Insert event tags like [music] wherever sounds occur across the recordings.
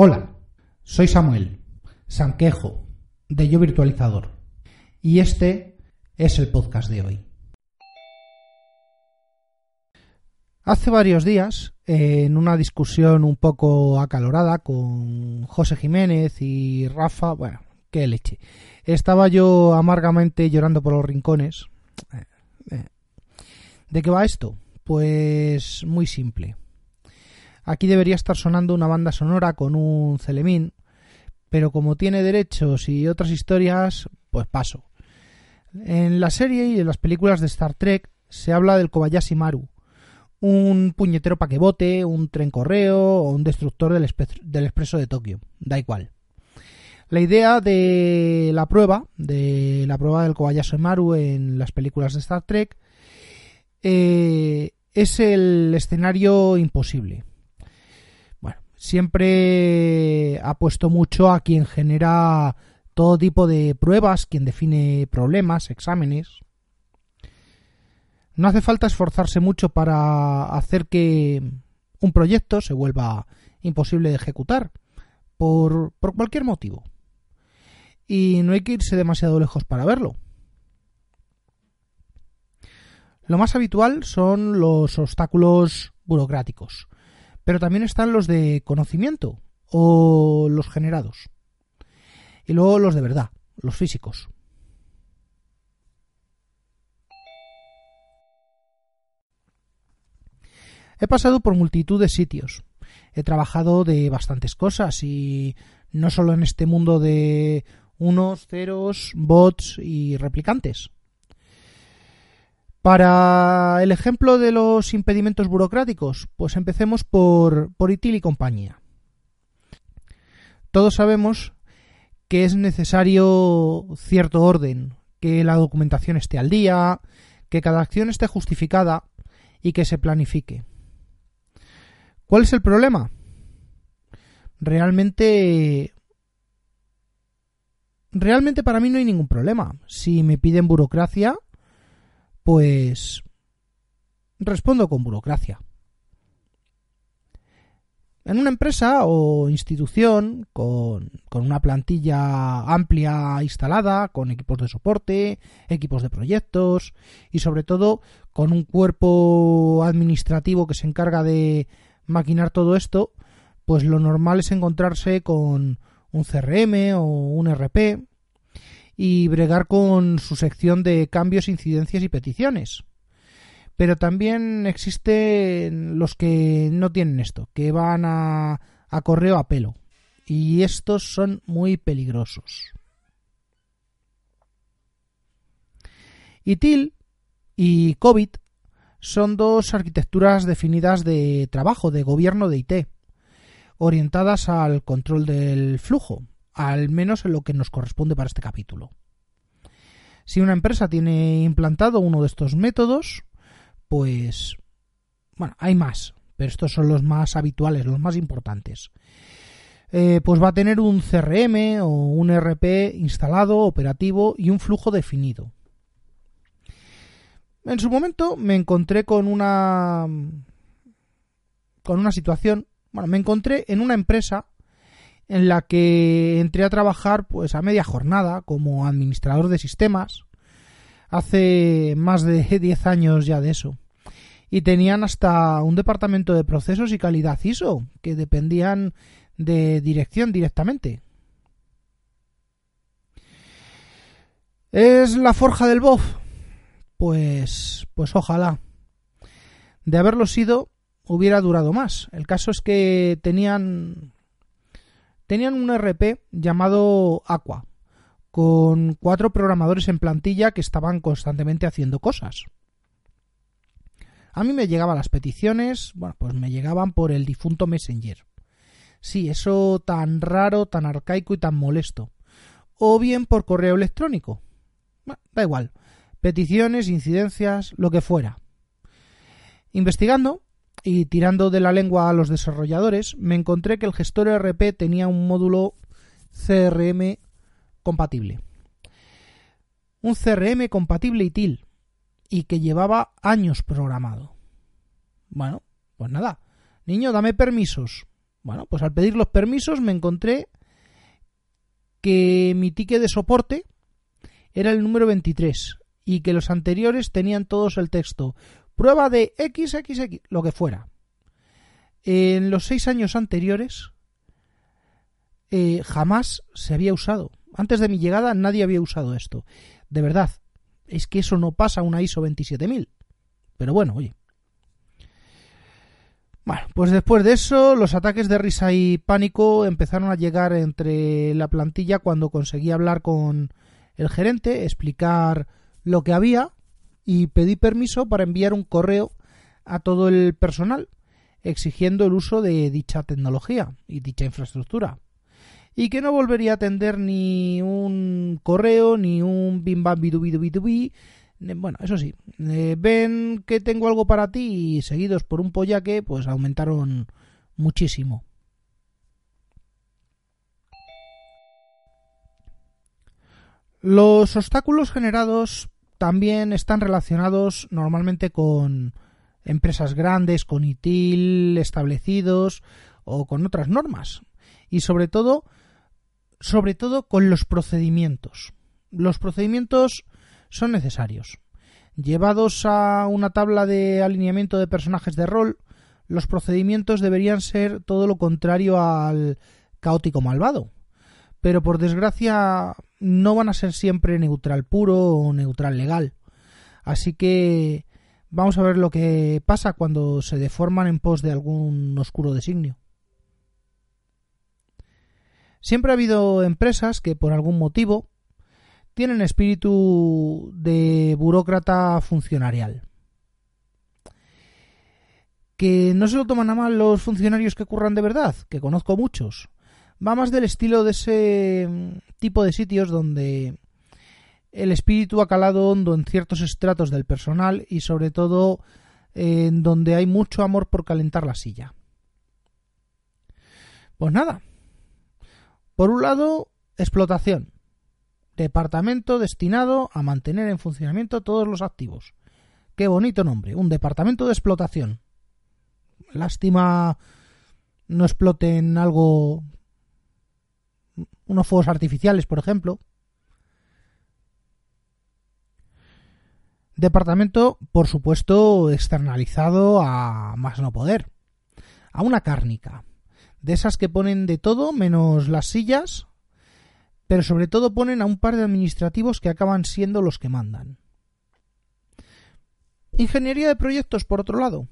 Hola, soy Samuel Sanquejo de Yo Virtualizador y este es el podcast de hoy. Hace varios días, en una discusión un poco acalorada con José Jiménez y Rafa, bueno, qué leche, estaba yo amargamente llorando por los rincones. Eh, eh. ¿De qué va esto? Pues muy simple. Aquí debería estar sonando una banda sonora con un celemín, pero como tiene derechos y otras historias, pues paso. En la serie y en las películas de Star Trek se habla del Kobayashi Maru, un puñetero paquebote, un tren correo o un destructor del, expreso de Tokio, da igual. La idea de la prueba, de la prueba del Kobayashi Maru en las películas de Star Trek, eh, es el escenario imposible siempre ha puesto mucho a quien genera todo tipo de pruebas, quien define problemas, exámenes. No hace falta esforzarse mucho para hacer que un proyecto se vuelva imposible de ejecutar, por, por cualquier motivo. Y no hay que irse demasiado lejos para verlo. Lo más habitual son los obstáculos burocráticos, pero también están los de conocimiento o los generados. Y luego los de verdad, los físicos. He pasado por multitud de sitios. He trabajado de bastantes cosas y no solo en este mundo de unos, ceros, bots y replicantes. Para el ejemplo de los impedimentos burocráticos, pues empecemos por, por ITIL y compañía. Todos sabemos que es necesario cierto orden, que la documentación esté al día, que cada acción esté justificada y que se planifique. ¿Cuál es el problema? Realmente realmente para mí no hay ningún problema. Si me piden burocracia, pues respondo con burocracia. En una empresa o institución con, una plantilla amplia instalada, con equipos de soporte, equipos de proyectos y sobre todo con un cuerpo administrativo que se encarga de maquinar todo esto, pues lo normal es encontrarse con un CRM o un RP y bregar con su sección de cambios, incidencias y peticiones. Pero también existen los que no tienen esto, que van a, correo a pelo. Y estos son muy peligrosos. ITIL y COVID son dos arquitecturas definidas de trabajo, de gobierno de IT, orientadas al control del flujo, al menos en lo que nos corresponde para este capítulo. Si una empresa tiene implantado uno de estos métodos, pues bueno, hay más, pero estos son los más habituales, los más importantes. Eh, pues va a tener un CRM o un RP instalado, operativo y un flujo definido. En su momento me encontré con una con una situación, bueno, me encontré en una empresa en la que entré a trabajar pues a media jornada como administrador de sistemas hace más de [laughs] 10 años ya de eso y tenían hasta un departamento de procesos y calidad ISO que dependían de dirección directamente. ¿Es la forja del BOF? Pues pues ojalá. De haberlo sido hubiera durado más. El caso es que tenían tenían un RP llamado Aqua, con cuatro programadores en plantilla que estaban constantemente haciendo cosas. A mí me llegaban las peticiones, bueno, pues me llegaban por el difunto Messenger. Sí, eso tan raro, tan arcaico y tan molesto. O bien por correo electrónico. da igual. Peticiones, incidencias, lo que fuera. Investigando y tirando de la lengua a los desarrolladores, me encontré que el gestor ERP tenía un módulo CRM compatible. Un CRM compatible y TIL y que llevaba años programado. Bueno, pues nada. Niño, dame permisos. Bueno, pues al pedir los permisos me encontré que mi ticket de soporte era el número 23 y que los anteriores tenían todos el texto prueba de XXX, lo que fuera. En los seis años anteriores eh, jamás se había usado. Antes de mi llegada nadie había usado esto. De verdad, es que eso no pasa una ISO 27000. Pero bueno, oye. Bueno, pues después de eso, los ataques de risa y pánico empezaron a llegar entre la plantilla cuando conseguí hablar con el gerente, explicar lo que había y pedí permiso para enviar un correo a todo el personal exigiendo el uso de dicha tecnología y dicha infraestructura y que no volvería a atender ni un correo, ni un bim bam bidu bidu bidu bi. Bueno, eso sí, eh, ven que tengo algo para ti y seguidos por un pollaque, pues aumentaron muchísimo. Los obstáculos generados también están relacionados normalmente con empresas grandes, con ITIL establecidos o con otras normas. Y sobre todo sobre todo con los procedimientos. Los procedimientos son necesarios. Llevados a una tabla de alineamiento de personajes de rol, los procedimientos deberían ser todo lo contrario al caótico malvado. Pero por desgracia no van a ser siempre neutral puro o neutral legal. Así que vamos a ver lo que pasa cuando se deforman en pos de algún oscuro designio. Siempre ha habido empresas que por algún motivo tienen espíritu de burócrata funcionarial. Que no se lo toman a mal los funcionarios que curran de verdad, que conozco muchos. Va más del estilo de ese tipo de sitios donde el espíritu ha calado hondo en ciertos estratos del personal y sobre todo en donde hay mucho amor por calentar la silla. Pues nada, por un lado, explotación. Departamento destinado a mantener en funcionamiento todos los activos. Qué bonito nombre, un departamento de explotación. Lástima no exploten algo unos fuegos artificiales, por ejemplo. Departamento, por supuesto, externalizado a más no poder. A una cárnica de esas que ponen de todo menos las sillas, pero sobre todo ponen a un par de administrativos que acaban siendo los que mandan. Ingeniería de proyectos, por otro lado.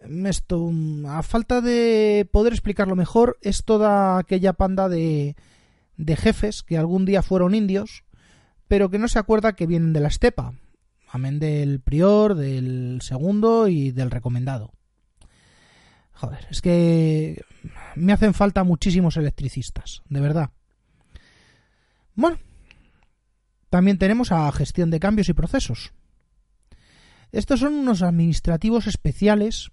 Esto, a falta de poder explicarlo mejor, es toda aquella panda de, de jefes que algún día fueron indios, pero que no se acuerda que vienen de la estepa, amén del prior, del segundo y del recomendado. Joder, es que me hacen falta muchísimos electricistas, de verdad. Bueno, también tenemos a gestión de cambios y procesos. Estos son unos administrativos especiales,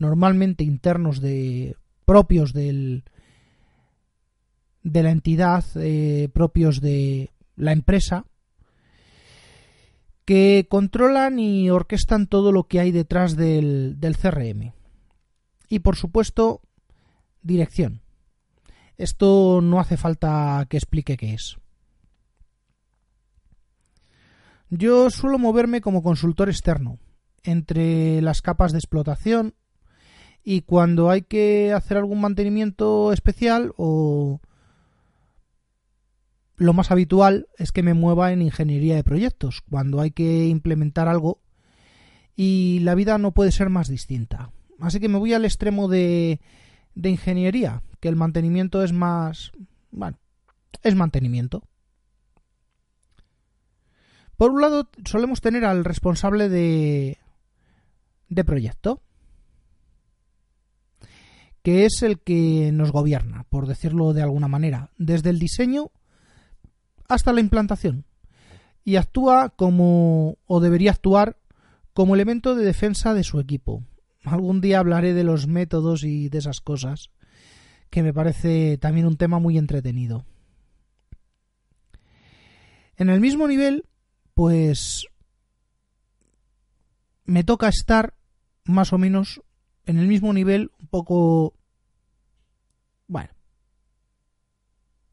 normalmente internos de propios del de la entidad, eh, propios de la empresa, que controlan y orquestan todo lo que hay detrás del, del CRM y por supuesto dirección. Esto no hace falta que explique qué es. Yo suelo moverme como consultor externo entre las capas de explotación y cuando hay que hacer algún mantenimiento especial o lo más habitual es que me mueva en ingeniería de proyectos, cuando hay que implementar algo y la vida no puede ser más distinta. Así que me voy al extremo de, de ingeniería, que el mantenimiento es más... Bueno, es mantenimiento. Por un lado, solemos tener al responsable de, de proyecto, que es el que nos gobierna, por decirlo de alguna manera, desde el diseño hasta la implantación, y actúa como, o debería actuar, como elemento de defensa de su equipo. Algún día hablaré de los métodos y de esas cosas, que me parece también un tema muy entretenido. En el mismo nivel, pues me toca estar más o menos en el mismo nivel, un poco, bueno,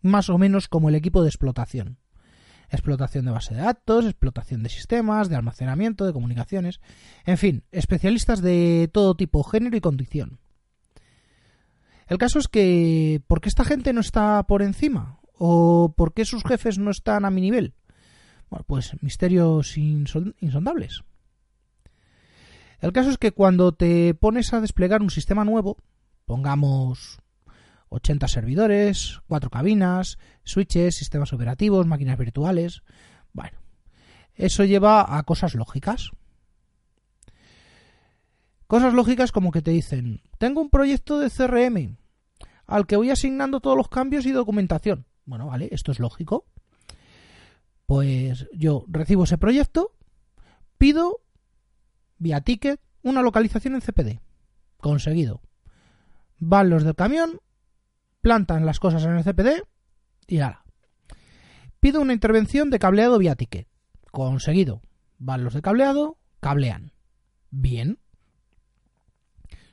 más o menos como el equipo de explotación. Explotación de base de datos, explotación de sistemas, de almacenamiento, de comunicaciones, en fin, especialistas de todo tipo, género y condición. El caso es que, ¿por qué esta gente no está por encima? ¿O por qué sus jefes no están a mi nivel? Bueno, pues misterios insondables. El caso es que cuando te pones a desplegar un sistema nuevo, pongamos 80 servidores, 4 cabinas, switches, sistemas operativos, máquinas virtuales, bueno, eso lleva a cosas lógicas. Cosas lógicas como que te dicen, tengo un proyecto de CRM al que voy asignando todos los cambios y documentación. Bueno, vale, esto es lógico. Pues yo recibo ese proyecto, pido vía ticket una localización en CPD. Conseguido. Van los del camión, plantan las cosas en el CPD y ahora. Pido una intervención de cableado vía ticket. Conseguido. Van los de cableado, cablean. Bien.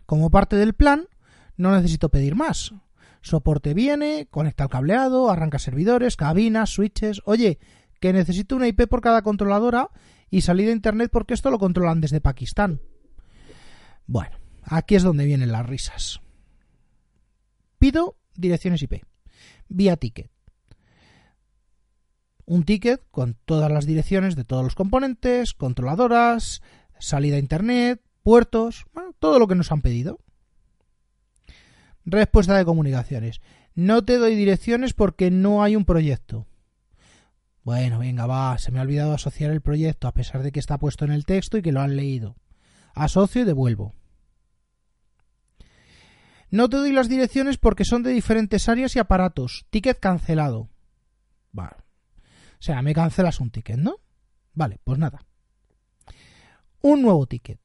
Como parte del plan, no necesito pedir más. Soporte viene, conecta el cableado, arranca servidores, cabinas, switches. Oye, que necesito una IP por cada controladora y salida a internet porque esto lo controlan desde Pakistán. Bueno, aquí es donde vienen las risas. Pido direcciones IP, vía ticket. Un ticket con todas las direcciones de todos los componentes, controladoras, salida a internet, puertos, bueno, todo lo que nos han pedido. Respuesta de comunicaciones. No te doy direcciones porque no hay un proyecto. Bueno, venga, va, se me ha olvidado asociar el proyecto a pesar de que está puesto en el texto y que lo han leído. Asocio y devuelvo. No te doy las direcciones porque son de diferentes áreas y aparatos. Ticket cancelado. Vale. O sea, me cancelas un ticket, ¿no? Vale, pues nada. Un nuevo ticket.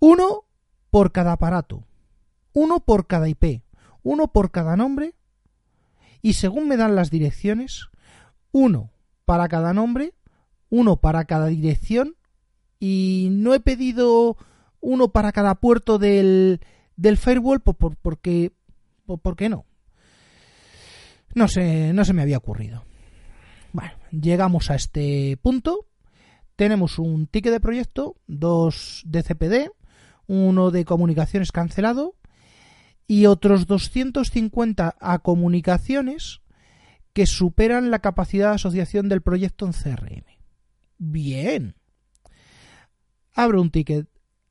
Uno por cada aparato. Uno por cada IP. Uno por cada nombre. Y según me dan las direcciones, uno para cada nombre, uno para cada dirección y no he pedido uno para cada puerto del, del firewall por, porque, por, qué no? No no se me había ocurrido. Bueno, llegamos a este punto. Tenemos un ticket de proyecto, dos de CPD, uno de comunicaciones cancelado y otros 250 a comunicaciones que superan la capacidad de asociación del proyecto en CRM. Bien. Abro un ticket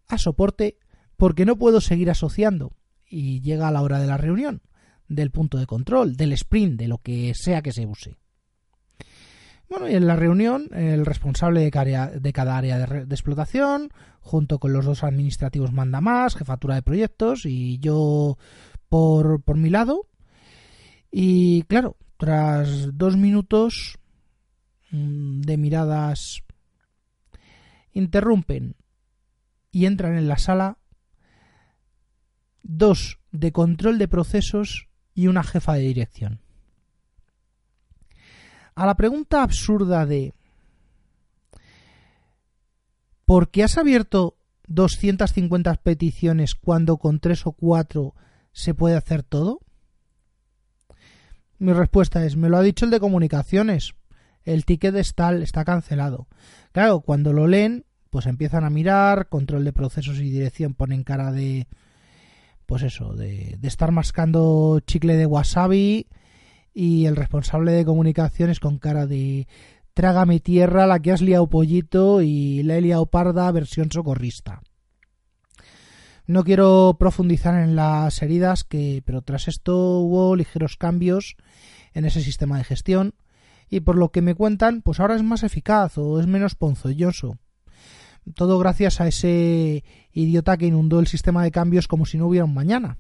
a soporte porque no puedo seguir asociando y llega la hora de la reunión, del punto de control, del sprint, de lo que sea que se use. Bueno, y en la reunión, el responsable de cada área de, explotación, junto con los dos administrativos manda más, jefatura de proyectos y yo por, por mi lado. Y claro, tras dos minutos mm, de miradas interrumpen y entran en la sala dos de control de procesos y una jefa de dirección. A la pregunta absurda de ¿por qué has abierto 250 peticiones cuando con tres o cuatro se puede hacer todo? Mi respuesta es, me lo ha dicho el de comunicaciones. El ticket está, está cancelado. Claro, cuando lo leen, pues empiezan a mirar, control de procesos y dirección ponen cara de, pues eso, de, de estar mascando chicle de wasabi y el responsable de comunicaciones con cara de trágame tierra, la que has liado pollito y la he liado parda versión socorrista. No quiero profundizar en las heridas, que, pero tras esto hubo ligeros cambios en ese sistema de gestión y por lo que me cuentan, pues ahora es más eficaz o es menos ponzoñoso. Todo gracias a ese idiota que inundó el sistema de cambios como si no hubiera un mañana.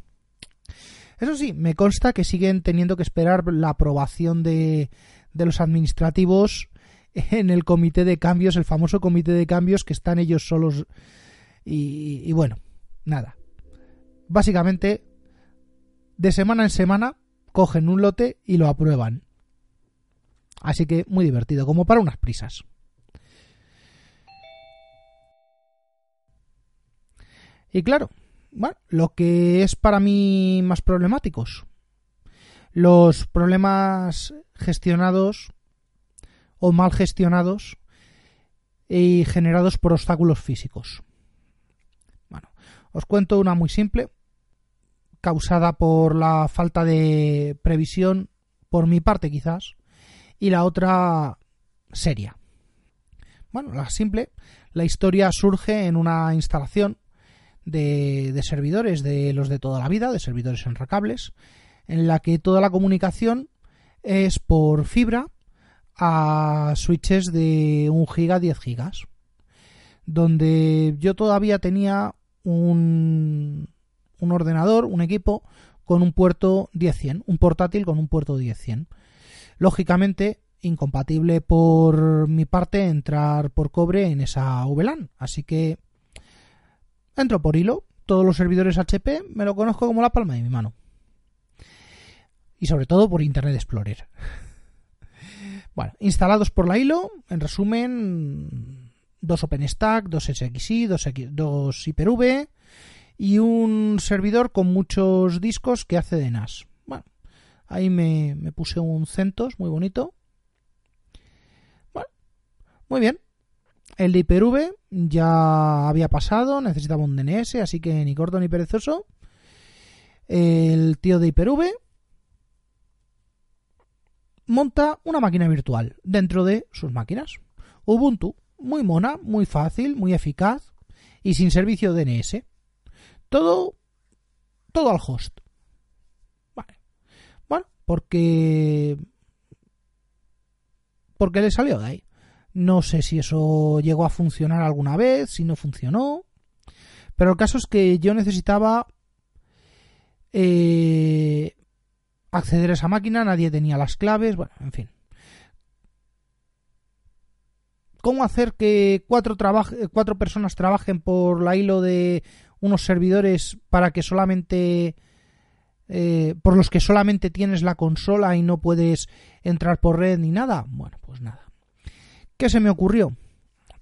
Eso sí, me consta que siguen teniendo que esperar la aprobación de, de los administrativos en el comité de cambios, el famoso comité de cambios que están ellos solos. Y, y bueno, nada. Básicamente, de semana en semana, cogen un lote y lo aprueban. Así que muy divertido, como para unas prisas. Y claro, bueno, lo que es para mí más problemáticos. Los problemas gestionados o mal gestionados y generados por obstáculos físicos. Os cuento una muy simple, causada por la falta de previsión, por mi parte quizás, y la otra seria. Bueno, la simple, la historia surge en una instalación de, servidores de los de toda la vida, de servidores enracables, en la que toda la comunicación es por fibra a switches de 1 giga 10 gigas donde yo todavía tenía un, un ordenador, un equipo con un puerto 10-100, un portátil con un puerto 10-100. Lógicamente, incompatible por mi parte entrar por cobre en esa VLAN, así que entro por hilo. Todos los servidores HP me lo conozco como la palma de mi mano. Y sobre todo por Internet Explorer. [laughs] Bueno, instalados por la hilo, en resumen, dos OpenStack, dos SXI, dos, dos Hyper-V y un servidor con muchos discos que hace de NAS. Bueno, ahí me, me puse un CentOS muy bonito. Bueno, muy bien. El de Hyper-V ya había pasado, necesitaba un DNS, así que ni corto ni perezoso. El tío de Hyper-V monta una máquina virtual dentro de sus máquinas. Ubuntu, muy mona, muy fácil, muy eficaz y sin servicio DNS. Todo, todo al host. Vale. Bueno, porque, porque le salió de ahí. No sé si eso llegó a funcionar alguna vez, si no funcionó. Pero el caso es que yo necesitaba eh, acceder a esa máquina, nadie tenía las claves, bueno, en fin. ¿Cómo hacer que cuatro, cuatro personas trabajen por la hilo de unos servidores para que solamente... Eh, por los que solamente tienes la consola y no puedes entrar por red ni nada? Bueno, pues nada. ¿Qué se me ocurrió?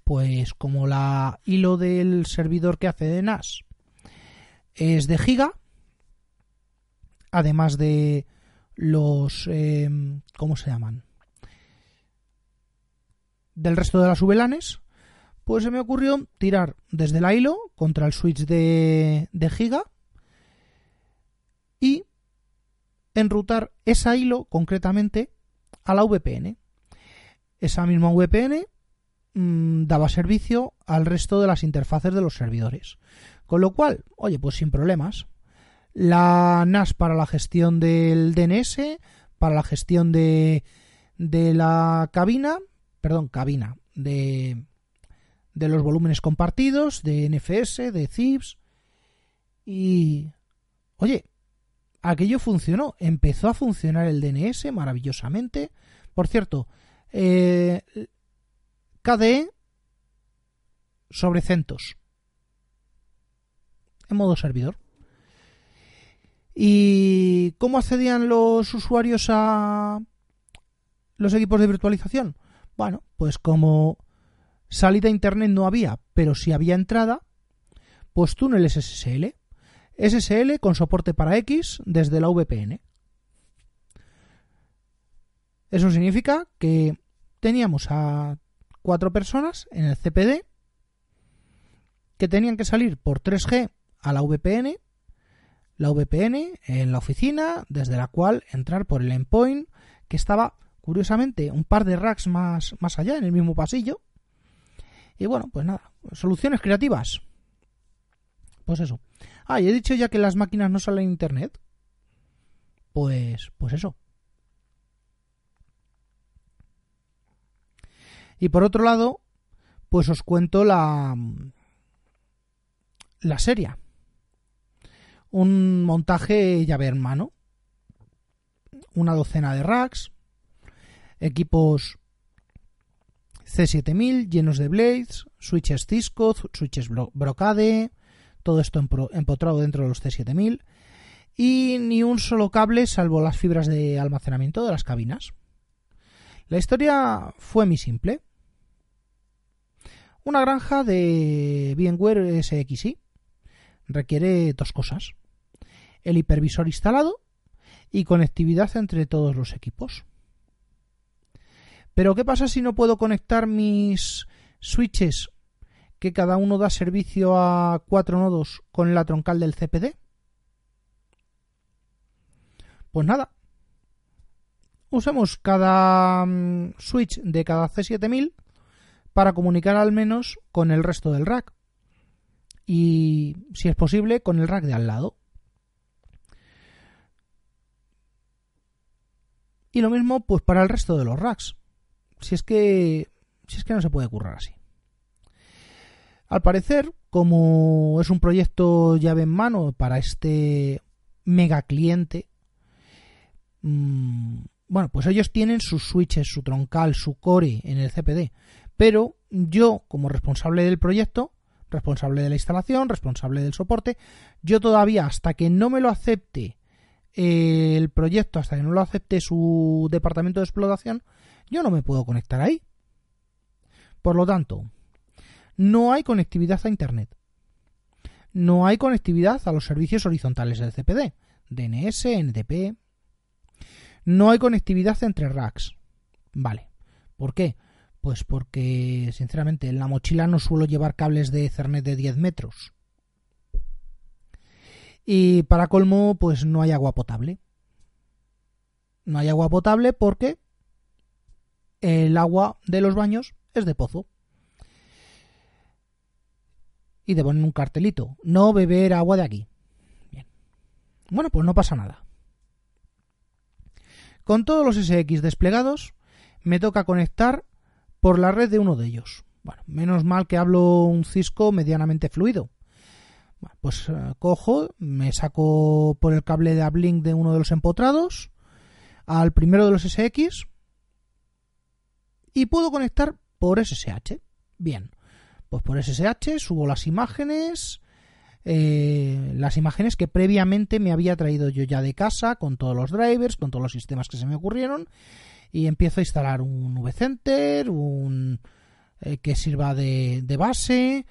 Pues como la hilo del servidor que hace de NAS es de giga, además de los... Eh, ¿Cómo se llaman? Del resto de las VLANs, pues se me ocurrió tirar desde la hilo contra el switch de, giga y enrutar esa hilo concretamente a la VPN. Esa misma VPN mm, daba servicio al resto de las interfaces de los servidores. Con lo cual, oye, pues sin problemas, la NAS para la gestión del DNS, para la gestión de, de la cabina, perdón, cabina, de, de los volúmenes compartidos, de NFS, de ZIPS. Y, oye, aquello funcionó, empezó a funcionar el DNS maravillosamente. Por cierto, eh, KDE sobre CentOS en modo servidor. ¿Y cómo accedían los usuarios a los equipos de virtualización? Bueno, pues como salida a internet no había, pero si había entrada, pues túneles SSL. SSL con soporte para X desde la VPN. Eso significa que teníamos a cuatro personas en el CPD que tenían que salir por 3G a la VPN la VPN en la oficina, desde la cual entrar por el endpoint, que estaba, curiosamente, un par de racks más, más allá, en el mismo pasillo. Y bueno, pues nada, soluciones creativas. Pues eso. Ah, y he dicho ya que las máquinas no salen en internet. Pues, pues eso. Y por otro lado, pues os cuento la la serie un montaje llave hermano. Una docena de racks, equipos C7000 llenos de blades, switches Cisco, switches Brocade, todo esto empotrado dentro de los C7000 y ni un solo cable salvo las fibras de almacenamiento de las cabinas. La historia fue muy simple. Una granja de VMware SXI requiere dos cosas. El hipervisor instalado y conectividad entre todos los equipos. Pero ¿qué pasa si no puedo conectar mis switches que cada uno da servicio a cuatro nodos con la troncal del CPD? Pues nada. Usemos cada mm, switch de cada C7000 para comunicar al menos con el resto del rack. Y, si es posible, con el rack de al lado. Y lo mismo pues para el resto de los racks si es que si es que no se puede currar así. Al parecer, como es un proyecto llave en mano para este mega cliente, mm, bueno, pues ellos tienen sus switches, su troncal, su core en el CPD, pero yo, como responsable del proyecto, responsable de la instalación, responsable del soporte, yo todavía hasta que no me lo acepte el proyecto, hasta que no lo acepte su departamento de explotación, yo no me puedo conectar ahí. Por lo tanto, no hay conectividad a Internet. No hay conectividad a los servicios horizontales del CPD, DNS, NTP. No hay conectividad entre racks. Vale. ¿Por qué? Pues porque, sinceramente, en la mochila no suelo llevar cables de Ethernet de 10 metros. Y para colmo, pues no hay agua potable. No hay agua potable porque el agua de los baños es de pozo. Y te ponen un cartelito, no beber agua de aquí. Bien. Bueno, pues no pasa nada. Con todos los SX desplegados, me toca conectar por la red de uno de ellos. Bueno, menos mal que hablo un Cisco medianamente fluido. Pues eh, cojo, me saco por el cable de uplink de uno de los empotrados al primero de los SX y puedo conectar por SSH. Bien, pues por SSH subo las imágenes, eh, las imágenes que previamente me había traído yo ya de casa con todos los drivers, con todos los sistemas que se me ocurrieron y empiezo a instalar un vCenter, un eh, que sirva de base,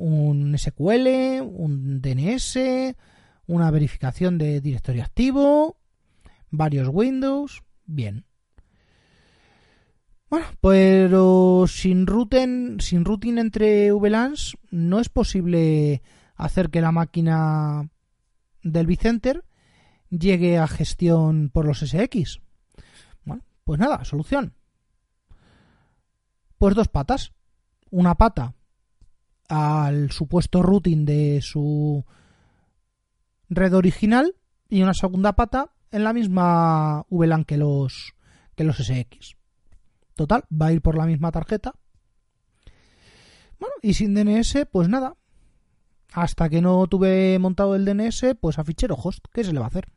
un SQL, un DNS, una verificación de directorio activo, varios Windows, bien. Bueno, pero sin routing, sin routing entre VLANs no es posible hacer que la máquina del Vicenter llegue a gestión por los SX. Bueno, pues nada, solución. Pues dos patas. Una pata al supuesto routing de su red original y una segunda pata en la misma VLAN que los que los SX. Total, va a ir por la misma tarjeta. Bueno, y sin DNS, pues nada. Hasta que no tuve montado el DNS, pues a fichero host. ¿Qué se le va a hacer?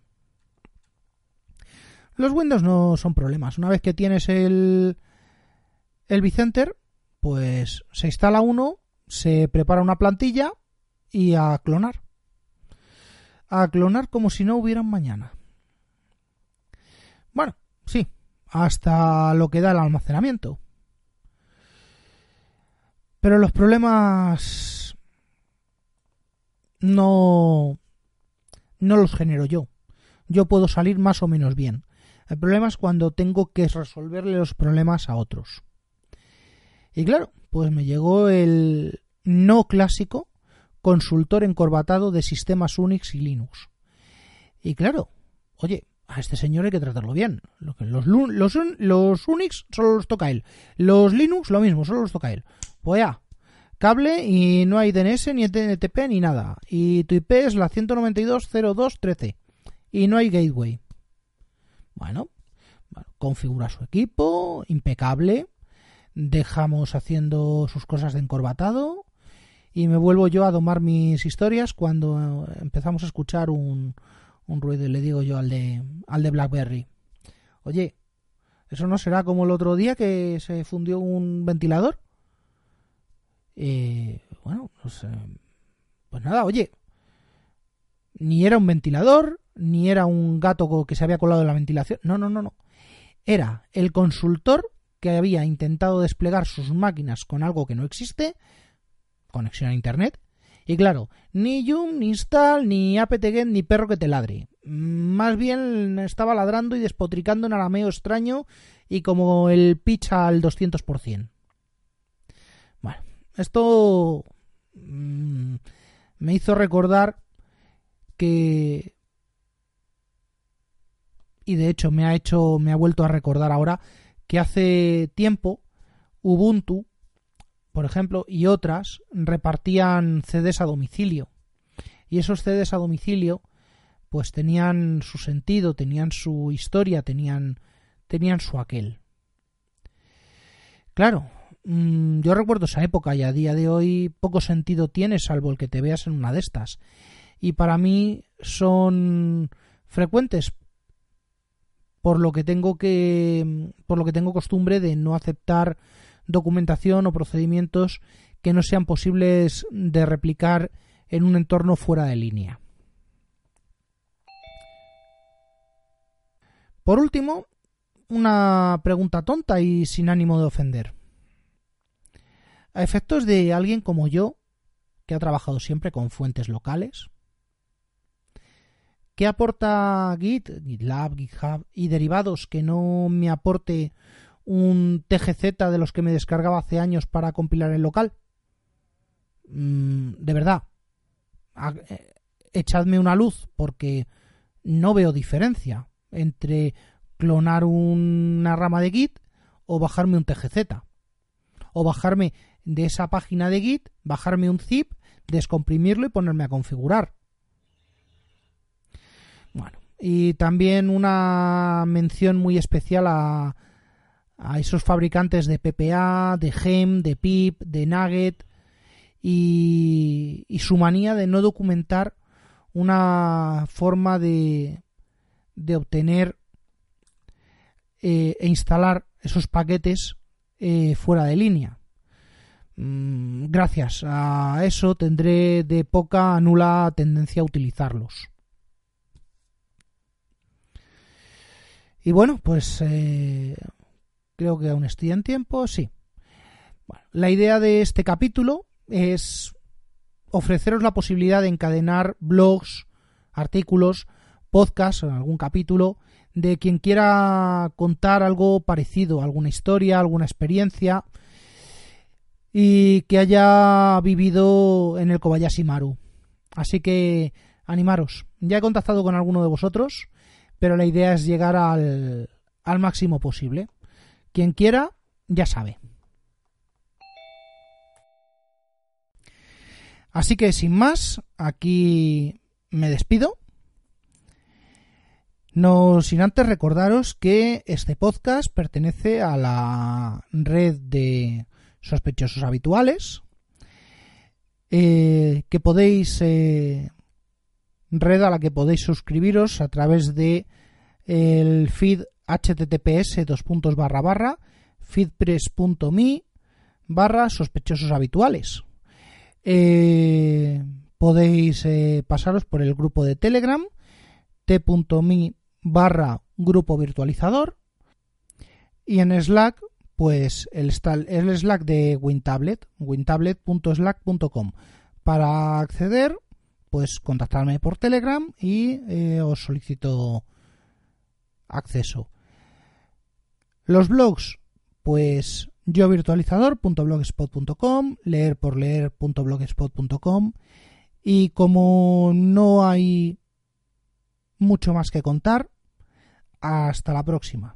Los Windows no son problemas. Una vez que tienes el, el vCenter, pues se instala uno, se prepara una plantilla y a clonar. A clonar como si no hubieran mañana. Bueno, sí, hasta lo que da el almacenamiento. Pero los problemas no no los genero yo. Yo puedo salir más o menos bien. El problema es cuando tengo que resolverle los problemas a otros. Y claro, pues me llegó el no clásico consultor encorbatado de sistemas Unix y Linux. Y claro, oye, a este señor hay que tratarlo bien. Los, Unix solo los toca él. Los Linux lo mismo, solo los toca él. Pues ya, cable y no hay DNS ni NTP ni nada. Y tu IP es la 192.02.13 y no hay gateway. Bueno, configura su equipo, impecable. Dejamos haciendo sus cosas de encorbatado y me vuelvo yo a domar mis historias cuando empezamos a escuchar un, un ruido y le digo yo al de, al de BlackBerry, oye, ¿eso no será como el otro día que se fundió un ventilador? Eh, bueno, pues, pues nada, oye, ni era un ventilador, ni era un gato que se había colado en la ventilación, no, no, no, no. Era el consultor que había intentado desplegar sus máquinas con algo que no existe, conexión a internet, y claro, ni Yum, ni Install, ni apt-get, ni perro que te ladre. Más bien estaba ladrando y despotricando en arameo extraño y como el pitch al 200%. Bueno, esto mmm, me hizo recordar que y de hecho me ha hecho me ha vuelto a recordar ahora que hace tiempo Ubuntu por ejemplo, y otras repartían CDs a domicilio. Y esos CDs a domicilio, pues tenían su sentido, tenían su historia, tenían, tenían su aquel. Claro, mm, yo recuerdo esa época y a día de hoy poco sentido tiene salvo el que te veas en una de estas. Y para mí son frecuentes por lo que tengo que por lo que tengo costumbre de no aceptar documentación o procedimientos que no sean posibles de replicar en un entorno fuera de línea. Por último, una pregunta tonta y sin ánimo de ofender. A efectos de alguien como yo, que ha trabajado siempre con fuentes locales, ¿qué aporta Git, GitLab, GitHub y derivados que no me aporte un TGZ de los que me descargaba hace años para compilar el local. Mm, de verdad, eh, echadme una luz porque no veo diferencia entre clonar una rama de Git o bajarme un TGZ. O bajarme de esa página de Git, bajarme un zip, descomprimirlo y ponerme a configurar. Bueno, y también una mención muy especial a, a esos fabricantes de PPA, de GEM, de PIP, de Nugget y, su manía de no documentar una forma de, de obtener eh, e instalar esos paquetes eh, fuera de línea. Mm, gracias a eso tendré de poca a nula tendencia a utilizarlos. Y bueno, pues eh, Creo que aún estoy en tiempo, sí. la idea de este capítulo es ofreceros la posibilidad de encadenar blogs, artículos, podcasts algún capítulo de quien quiera contar algo parecido, alguna historia, alguna experiencia y que haya vivido en el Kobayashi Maru. Así que animaros. Ya he contactado con alguno de vosotros, pero la idea es llegar al, máximo posible. Quien quiera, ya sabe. Así que sin más, aquí me despido. No sin antes recordaros que este podcast pertenece a la red de sospechosos habituales, eh, que podéis eh, red a la que podéis suscribiros a través de el feed https dos puntos barra barra feedpress.me barra sospechosos habituales. Eh, podéis eh, pasaros por el grupo de Telegram t.me barra grupo virtualizador y en Slack pues el, el Slack de WinTablet wintablet.slack.com para acceder pues contactarme por Telegram y eh, os solicito acceso los blogs, pues yo virtualizador.blogspot.com, leer por leer.blogspot.com y como no hay mucho más que contar, hasta la próxima.